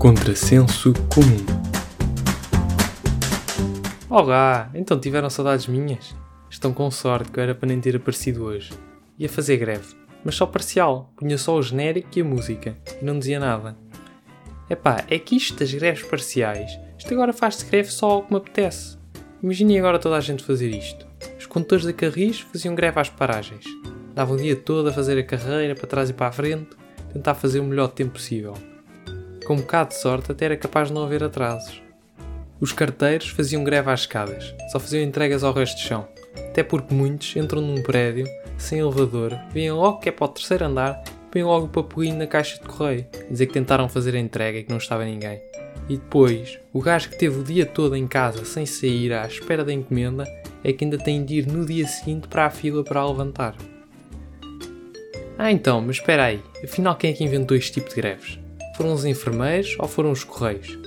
Contrassenso comum. Olá, então tiveram saudades minhas? Estão com sorte que eu era para nem ter aparecido hoje. Ia fazer greve, mas só parcial, punha só o genérico e a música, e não dizia nada. Epá, é que isto das greves parciais, isto agora faz-se greve só ao que me apetece. Imaginem agora toda a gente fazer isto. Os condutores da Carris faziam greve às paragens. Davam o dia todo a fazer a carreira para trás e para a frente, tentar fazer o melhor tempo possível com um bocado de sorte até era capaz de não haver atrasos. Os carteiros faziam greve às escadas, só faziam entregas ao resto do chão, até porque muitos entram num prédio, sem elevador, veem logo que é para o terceiro andar, põem logo o papelinho na caixa de correio, dizer que tentaram fazer a entrega e que não estava ninguém. E depois, o gajo que teve o dia todo em casa sem sair à espera da encomenda é que ainda tem de ir no dia seguinte para a fila para a levantar. Ah então, mas espera aí, afinal quem é que inventou este tipo de greves? Foram os enfermeiros ou foram os correios?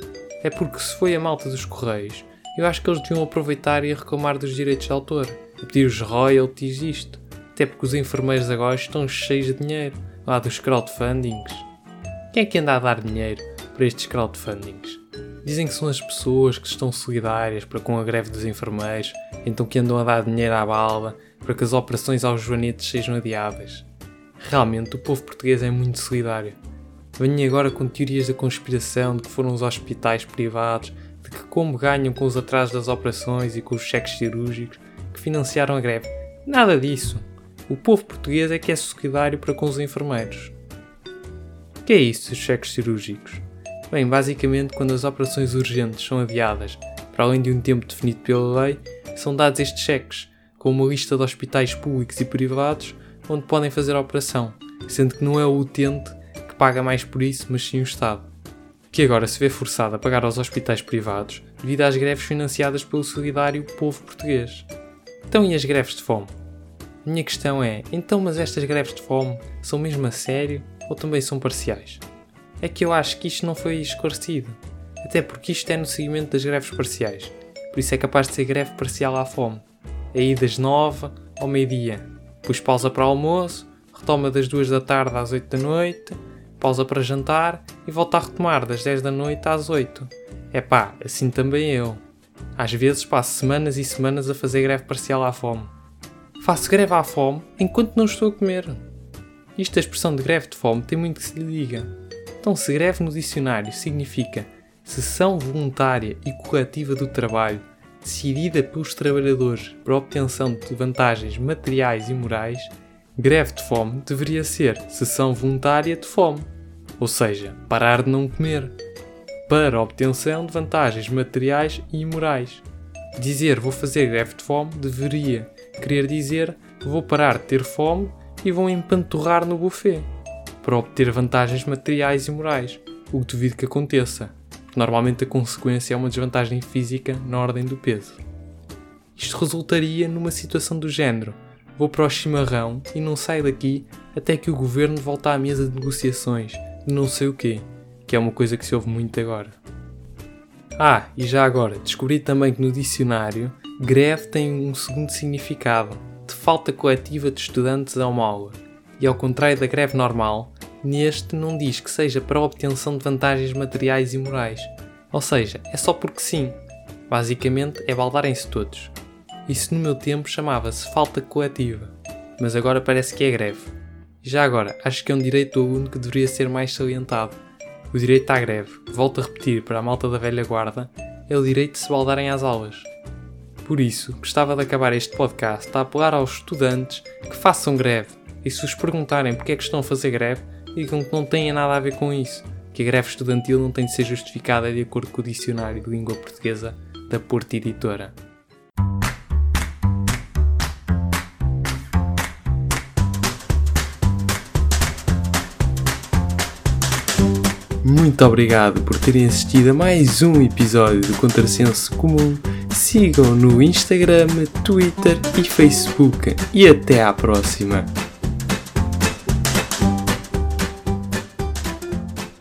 É porque se foi a malta dos correios, eu acho que eles deviam aproveitar e reclamar dos direitos de autor, e pedir os royalties disto. Até porque os enfermeiros agora estão cheios de dinheiro, lá dos crowdfundings. Quem é que anda a dar dinheiro para estes crowdfundings? Dizem que são as pessoas que estão solidárias para com a greve dos enfermeiros, então que andam a dar dinheiro à balda para que as operações aos joanetes sejam adiadas. Realmente, o povo português é muito solidário. Venho agora com teorias da conspiração de que foram os hospitais privados, de que como ganham com os atrasos das operações e com os cheques cirúrgicos, que financiaram a greve. Nada disso. O povo português é que é solidário para com os enfermeiros. O que é isso, os cheques cirúrgicos? Bem, basicamente, quando as operações urgentes são adiadas, para além de um tempo definido pela lei, são dados estes cheques, com uma lista de hospitais públicos e privados onde podem fazer a operação, sendo que não é o utente paga mais por isso, mas sim o Estado, que agora se vê forçado a pagar aos hospitais privados devido às greves financiadas pelo solidário povo português. Então e as greves de fome? Minha questão é, então mas estas greves de fome são mesmo a sério ou também são parciais? É que eu acho que isto não foi esclarecido, até porque isto é no seguimento das greves parciais, por isso é capaz de ser greve parcial à fome. Aí das 9 ao meio-dia, depois pausa para almoço, retoma das 2 da tarde às 8 da noite, pausa para jantar e volta a retomar das 10 da noite às 8. É pá, assim também eu. Às vezes passo semanas e semanas a fazer greve parcial à fome. Faço greve à fome enquanto não estou a comer. Isto, a expressão de greve de fome, tem muito que se lhe diga. Então, se greve no dicionário significa sessão voluntária e coletiva do trabalho decidida pelos trabalhadores para obtenção de vantagens materiais e morais, greve de fome deveria ser sessão voluntária de fome ou seja, parar de não comer, para obtenção de vantagens materiais e morais. Dizer vou fazer greve de fome deveria querer dizer vou parar de ter fome e vou empanturrar no buffet, para obter vantagens materiais e morais, o que duvido que aconteça, porque normalmente a consequência é uma desvantagem física na ordem do peso. Isto resultaria numa situação do género: vou para o chimarrão e não saio daqui até que o governo volte à mesa de negociações não sei o quê, que é uma coisa que se ouve muito agora. Ah, e já agora, descobri também que no dicionário greve tem um segundo significado, de falta coletiva de estudantes a uma aula. E ao contrário da greve normal, neste não diz que seja para a obtenção de vantagens materiais e morais. Ou seja, é só porque sim. Basicamente é baldarem-se todos. Isso no meu tempo chamava-se falta coletiva, mas agora parece que é greve. Já agora, acho que é um direito do aluno que deveria ser mais salientado. O direito à greve, volto a repetir para a malta da velha guarda, é o direito de se baldarem às aulas. Por isso, gostava de acabar este podcast a apelar aos estudantes que façam greve e se os perguntarem porque é que estão a fazer greve, digam que não têm nada a ver com isso, que a greve estudantil não tem de ser justificada de acordo com o dicionário de língua portuguesa da Porta Editora. Muito obrigado por terem assistido a mais um episódio do Contrassenso Comum. Sigam no Instagram, Twitter e Facebook. E até à próxima!